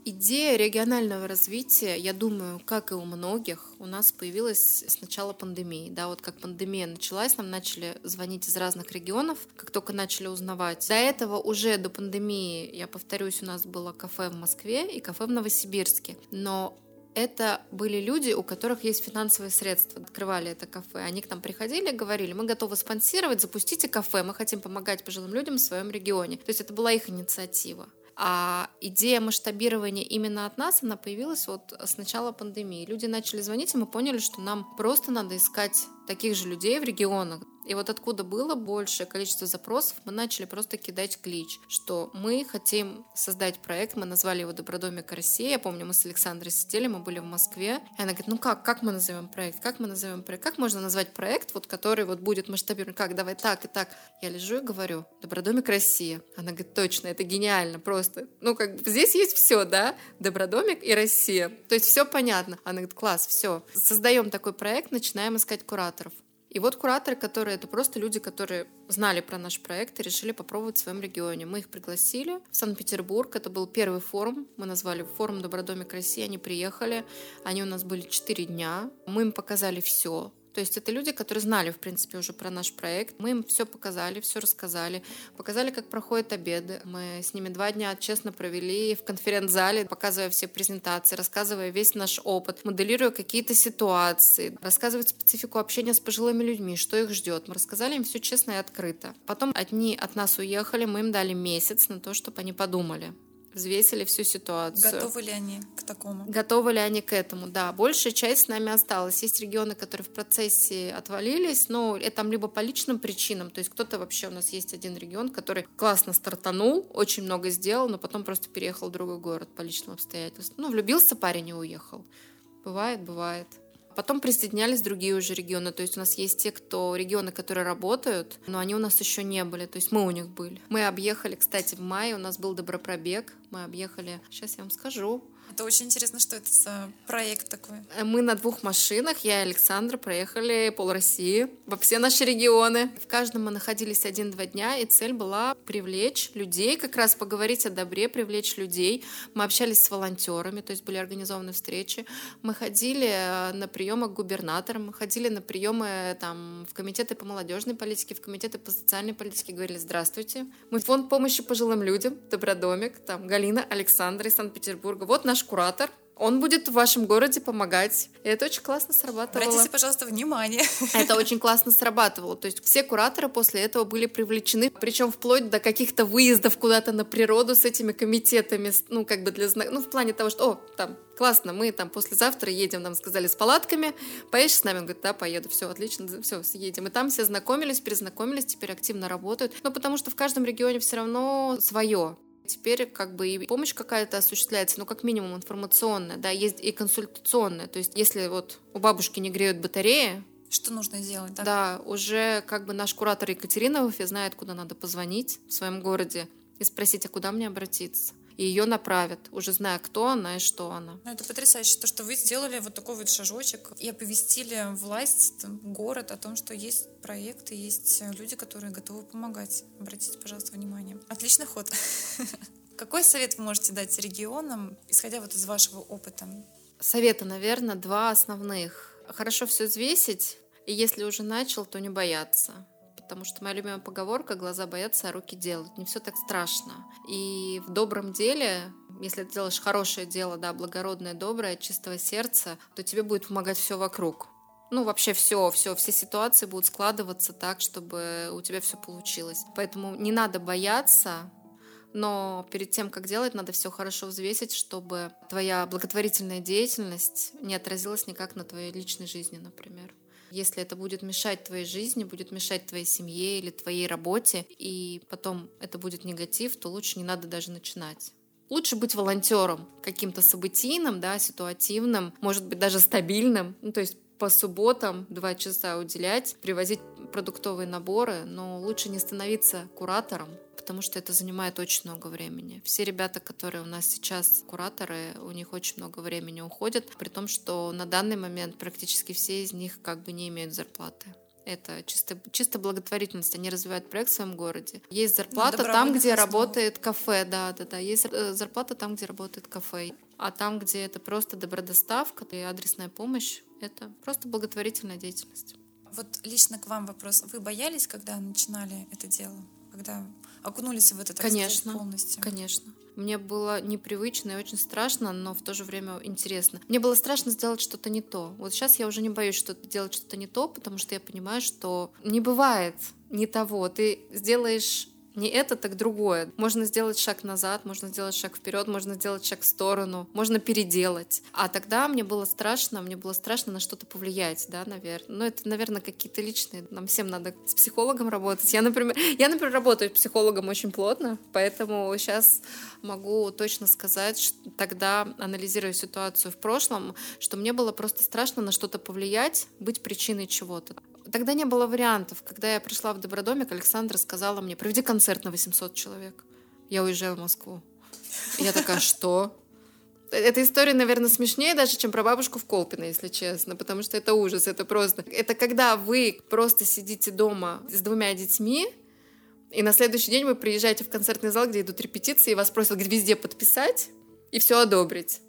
Идея регионального развития, я думаю, как и у многих, у нас появилась с начала пандемии. Да, вот как пандемия началась, нам начали звонить из разных регионов, как только начали узнавать. До этого уже до пандемии, я повторюсь, у нас было кафе в Москве и кафе в Новосибирске. Но это были люди, у которых есть финансовые средства, открывали это кафе. Они к нам приходили и говорили, мы готовы спонсировать, запустите кафе, мы хотим помогать пожилым людям в своем регионе. То есть это была их инициатива. А идея масштабирования именно от нас, она появилась вот с начала пандемии. Люди начали звонить, и мы поняли, что нам просто надо искать таких же людей в регионах, и вот откуда было большее количество запросов, мы начали просто кидать клич, что мы хотим создать проект, мы назвали его «Добродомик России». Я помню, мы с Александрой сидели, мы были в Москве, и она говорит, ну как, как мы назовем проект, как мы назовем проект, как можно назвать проект, вот который вот будет масштабирован, как, давай так и так. Я лежу и говорю, «Добродомик Россия». Она говорит, точно, это гениально, просто. Ну как, здесь есть все, да, Добродомик и Россия. То есть все понятно. Она говорит, класс, все. Создаем такой проект, начинаем искать кураторов. И вот кураторы, которые это просто люди, которые знали про наш проект и решили попробовать в своем регионе. Мы их пригласили в Санкт-Петербург. Это был первый форум. Мы назвали форум Добродомик России. Они приехали. Они у нас были четыре дня. Мы им показали все То есть это люди, которые знали, в принципе, уже про наш проект. Мы им все показали, все рассказали. Показали, как проходят обеды. Мы с ними два дня честно провели в конференц-зале, показывая все презентации, рассказывая весь наш опыт, моделируя какие-то ситуации, рассказывая специфику общения с пожилыми людьми, что их ждет. Мы рассказали им все честно и открыто. Потом одни от нас уехали, мы им дали месяц на то, чтобы они подумали взвесили всю ситуацию. Готовы ли они к такому? Готовы ли они к этому, да. Большая часть с нами осталась. Есть регионы, которые в процессе отвалились, но это там либо по личным причинам, то есть кто-то вообще, у нас есть один регион, который классно стартанул, очень много сделал, но потом просто переехал в другой город по личным обстоятельствам. Ну, влюбился парень и уехал. Бывает, бывает. Потом присоединялись другие уже регионы. То есть у нас есть те, кто регионы, которые работают, но они у нас еще не были. То есть мы у них были. Мы объехали, кстати, в мае у нас был добропробег. Мы объехали, сейчас я вам скажу, это очень интересно, что это за проект такой. Мы на двух машинах, я и Александра, проехали пол России, во все наши регионы. В каждом мы находились один-два дня, и цель была привлечь людей, как раз поговорить о добре, привлечь людей. Мы общались с волонтерами, то есть были организованы встречи. Мы ходили э, на приемы к губернаторам, мы ходили на приемы там, в комитеты по молодежной политике, в комитеты по социальной политике, говорили «Здравствуйте». Мы фонд помощи пожилым людям, Добродомик, там Галина, Александра из Санкт-Петербурга. Вот наш куратор, он будет в вашем городе помогать. И это очень классно срабатывало. Обратите, пожалуйста, внимание. Это очень классно срабатывало. То есть все кураторы после этого были привлечены, причем вплоть до каких-то выездов куда-то на природу с этими комитетами, ну, как бы для знак, ну, в плане того, что, о, там, классно, мы там послезавтра едем, нам сказали, с палатками, поедешь с нами? Он говорит, да, поеду, все, отлично, все, съедем. И там все знакомились, перезнакомились, теперь активно работают. Но потому что в каждом регионе все равно свое. Теперь как бы и помощь какая-то осуществляется, ну как минимум информационная, да, есть и консультационная. То есть если вот у бабушки не греют батареи, что нужно сделать, да? Да, уже как бы наш куратор Екатерина в Уфе знает, куда надо позвонить в своем городе и спросить, а куда мне обратиться и ее направят, уже зная, кто она и что она. Ну, это потрясающе, то, что вы сделали вот такой вот шажочек и оповестили власть, там, город о том, что есть проекты, есть люди, которые готовы помогать. Обратите, пожалуйста, внимание. Отличный ход. Какой совет вы можете дать регионам, исходя вот из вашего опыта? Советы, наверное, два основных. Хорошо все взвесить, и если уже начал, то не бояться потому что моя любимая поговорка «глаза боятся, а руки делают». Не все так страшно. И в добром деле если ты делаешь хорошее дело, да, благородное, доброе, чистого сердца, то тебе будет помогать все вокруг. Ну, вообще все, все, все ситуации будут складываться так, чтобы у тебя все получилось. Поэтому не надо бояться, но перед тем, как делать, надо все хорошо взвесить, чтобы твоя благотворительная деятельность не отразилась никак на твоей личной жизни, например. Если это будет мешать твоей жизни, будет мешать твоей семье или твоей работе, и потом это будет негатив, то лучше не надо даже начинать. Лучше быть волонтером каким-то событийным, да, ситуативным, может быть, даже стабильным. Ну, то есть по субботам два часа уделять, привозить продуктовые наборы, но лучше не становиться куратором, потому что это занимает очень много времени. Все ребята, которые у нас сейчас кураторы, у них очень много времени уходит, при том, что на данный момент практически все из них как бы не имеют зарплаты. Это чисто, чисто благотворительность. Они развивают проект в своем городе. Есть зарплата ну, там, где работает кафе. Да, да, да. Есть э, зарплата там, где работает кафе. А там, где это просто добродоставка и адресная помощь, это просто благотворительная деятельность. Вот лично к вам вопрос. Вы боялись, когда начинали это дело? Когда окунулись в этот конечно, полностью? Конечно. Мне было непривычно и очень страшно, но в то же время интересно. Мне было страшно сделать что-то не то. Вот сейчас я уже не боюсь что делать что-то не то, потому что я понимаю, что не бывает не того. Ты сделаешь не это, так другое. Можно сделать шаг назад, можно сделать шаг вперед, можно сделать шаг в сторону, можно переделать. А тогда мне было страшно, мне было страшно на что-то повлиять, да, наверное. Но ну, это, наверное, какие-то личные. Нам всем надо с психологом работать. Я, например, я, например, работаю с психологом очень плотно, поэтому сейчас могу точно сказать, что тогда, анализируя ситуацию в прошлом, что мне было просто страшно на что-то повлиять, быть причиной чего-то. Тогда не было вариантов. Когда я пришла в Добродомик, Александра сказала мне, проведи концерт на 800 человек. Я уезжаю в Москву. Я такая, что? Эта история, наверное, смешнее даже, чем про бабушку в Колпино, если честно, потому что это ужас, это просто... Это когда вы просто сидите дома с двумя детьми, и на следующий день вы приезжаете в концертный зал, где идут репетиции, и вас просят везде подписать и все одобрить.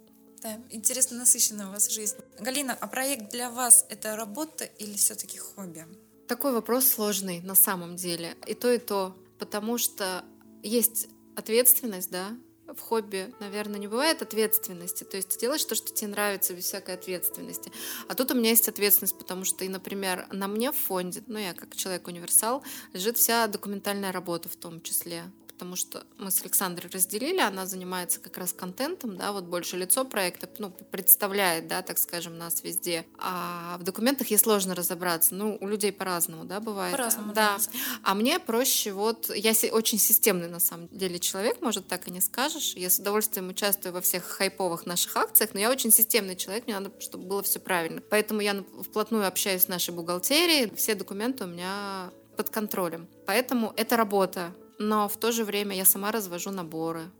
Да, интересно, насыщенная у вас жизнь. Галина, а проект для вас это работа или все-таки хобби? Такой вопрос сложный на самом деле. И то, и то. Потому что есть ответственность, да, в хобби, наверное, не бывает ответственности. То есть делаешь то, что тебе нравится, без всякой ответственности. А тут у меня есть ответственность, потому что, и, например, на мне в фонде, ну, я как человек-универсал, лежит вся документальная работа в том числе потому что мы с Александрой разделили, она занимается как раз контентом, да, вот больше лицо проекта, ну, представляет, да, так скажем, нас везде. А в документах ей сложно разобраться. Ну, у людей по-разному, да, бывает. По-разному, да. А мне проще вот, я очень системный на самом деле человек, может, так и не скажешь. Я с удовольствием участвую во всех хайповых наших акциях, но я очень системный человек, мне надо, чтобы было все правильно. Поэтому я вплотную общаюсь с нашей бухгалтерией, все документы у меня под контролем. Поэтому это работа но в то же время я сама развожу наборы.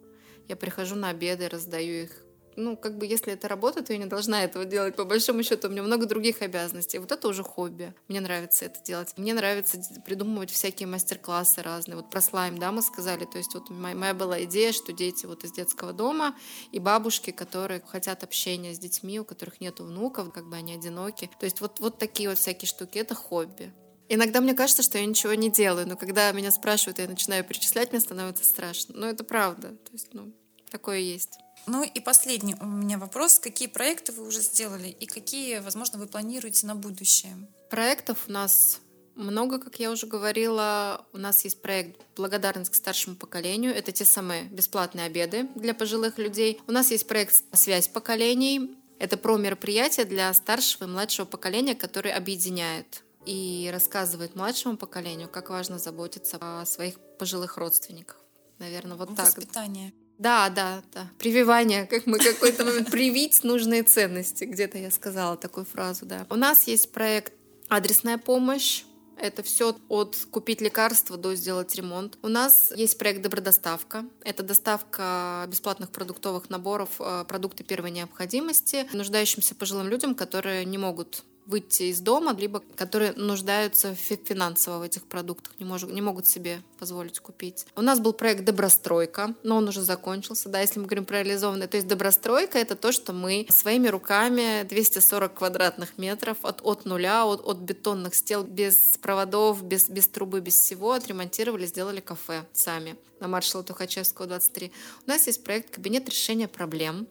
Я прихожу на обеды, раздаю их. Ну, как бы, если это работа, то я не должна этого делать. По большому счету, у меня много других обязанностей. Вот это уже хобби. Мне нравится это делать. Мне нравится придумывать всякие мастер-классы разные. Вот про слайм, да, мы сказали. То есть вот моя, моя была идея, что дети вот из детского дома и бабушки, которые хотят общения с детьми, у которых нет внуков, как бы они одиноки. То есть вот, вот такие вот всякие штуки. Это хобби. Иногда мне кажется, что я ничего не делаю, но когда меня спрашивают, я начинаю перечислять, мне становится страшно. Но это правда. То есть, ну, такое есть. Ну и последний у меня вопрос. Какие проекты вы уже сделали и какие, возможно, вы планируете на будущее? Проектов у нас много, как я уже говорила. У нас есть проект «Благодарность к старшему поколению». Это те самые бесплатные обеды для пожилых людей. У нас есть проект «Связь поколений». Это про мероприятия для старшего и младшего поколения, которые объединяют и рассказывает младшему поколению, как важно заботиться о своих пожилых родственниках. Наверное, вот так. Воспитание. Да, да, да. Прививание, как мы какой-то момент привить нужные ценности. Где-то я сказала такую фразу, да. У нас есть проект «Адресная помощь». Это все от купить лекарства до сделать ремонт. У нас есть проект «Добродоставка». Это доставка бесплатных продуктовых наборов, э, продукты первой необходимости нуждающимся пожилым людям, которые не могут выйти из дома, либо которые нуждаются финансово в этих продуктах, не, может, не могут себе позволить купить. У нас был проект «Добростройка», но он уже закончился, да, если мы говорим про реализованное. То есть «Добростройка» — это то, что мы своими руками 240 квадратных метров от, от нуля, от, от бетонных стел, без проводов, без, без трубы, без всего отремонтировали, сделали кафе сами на маршала Тухачевского, 23. У нас есть проект «Кабинет решения проблем»,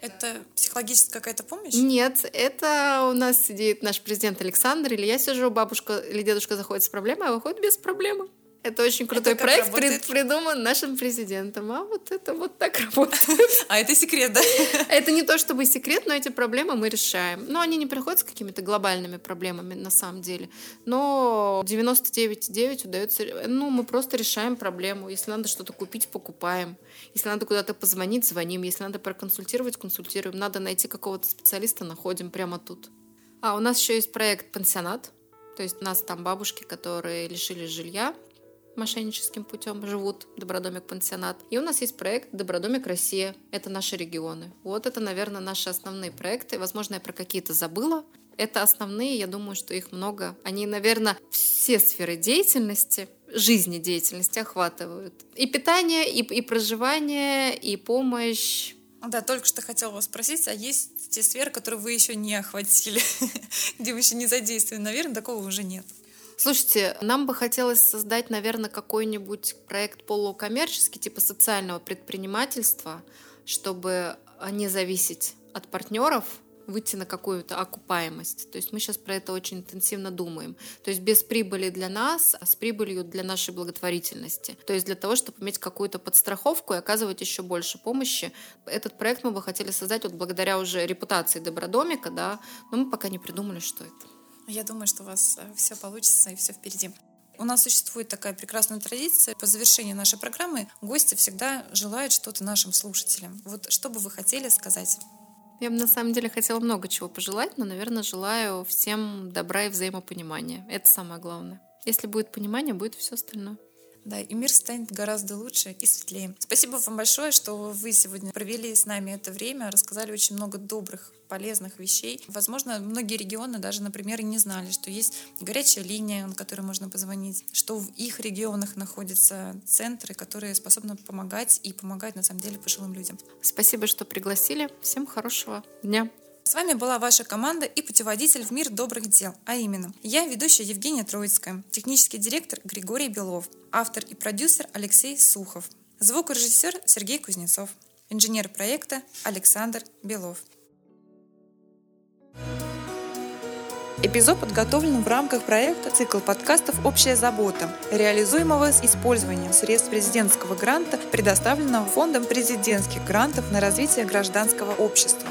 это психологическая какая-то помощь? Нет, это у нас сидит наш президент Александр, или я сижу, бабушка или дедушка заходит с проблемой, а выходит без проблемы. Это очень крутой это проект, прид, придуман нашим президентом. А вот это вот так работает. А это секрет, да? Это не то чтобы секрет, но эти проблемы мы решаем. Но они не приходят с какими-то глобальными проблемами на самом деле. Но 99,9 удается... Ну, мы просто решаем проблему. Если надо что-то купить, покупаем. Если надо куда-то позвонить, звоним. Если надо проконсультировать, консультируем. Надо найти какого-то специалиста, находим прямо тут. А у нас еще есть проект «Пансионат». То есть у нас там бабушки, которые лишились жилья, мошенническим путем живут, Добродомик-пансионат. И у нас есть проект Добродомик Россия. Это наши регионы. Вот это, наверное, наши основные проекты. Возможно, я про какие-то забыла. Это основные, я думаю, что их много. Они, наверное, все сферы деятельности, жизнедеятельности охватывают. И питание, и, и проживание, и помощь. Да, только что хотела вас спросить, а есть те сферы, которые вы еще не охватили, где вы еще не задействованы? Наверное, такого уже нет. Слушайте, нам бы хотелось создать, наверное, какой-нибудь проект полукоммерческий, типа социального предпринимательства, чтобы не зависеть от партнеров, выйти на какую-то окупаемость. То есть мы сейчас про это очень интенсивно думаем. То есть без прибыли для нас, а с прибылью для нашей благотворительности. То есть для того, чтобы иметь какую-то подстраховку и оказывать еще больше помощи. Этот проект мы бы хотели создать вот благодаря уже репутации Добродомика, да, но мы пока не придумали, что это. Я думаю, что у вас э, все получится и все впереди. У нас существует такая прекрасная традиция. По завершении нашей программы гости всегда желают что-то нашим слушателям. Вот что бы вы хотели сказать? Я бы на самом деле хотела много чего пожелать, но, наверное, желаю всем добра и взаимопонимания. Это самое главное. Если будет понимание, будет все остальное. Да, и мир станет гораздо лучше и светлее. Спасибо вам большое, что вы сегодня провели с нами это время, рассказали очень много добрых полезных вещей. Возможно, многие регионы даже, например, и не знали, что есть горячая линия, на которой можно позвонить, что в их регионах находятся центры, которые способны помогать и помогать на самом деле пожилым людям. Спасибо, что пригласили. Всем хорошего дня. С вами была ваша команда и путеводитель в мир добрых дел, а именно я, ведущая Евгения Троицкая, технический директор Григорий Белов, автор и продюсер Алексей Сухов, звукорежиссер Сергей Кузнецов, инженер проекта Александр Белов. Эпизод подготовлен в рамках проекта «Цикл подкастов «Общая забота», реализуемого с использованием средств президентского гранта, предоставленного Фондом президентских грантов на развитие гражданского общества.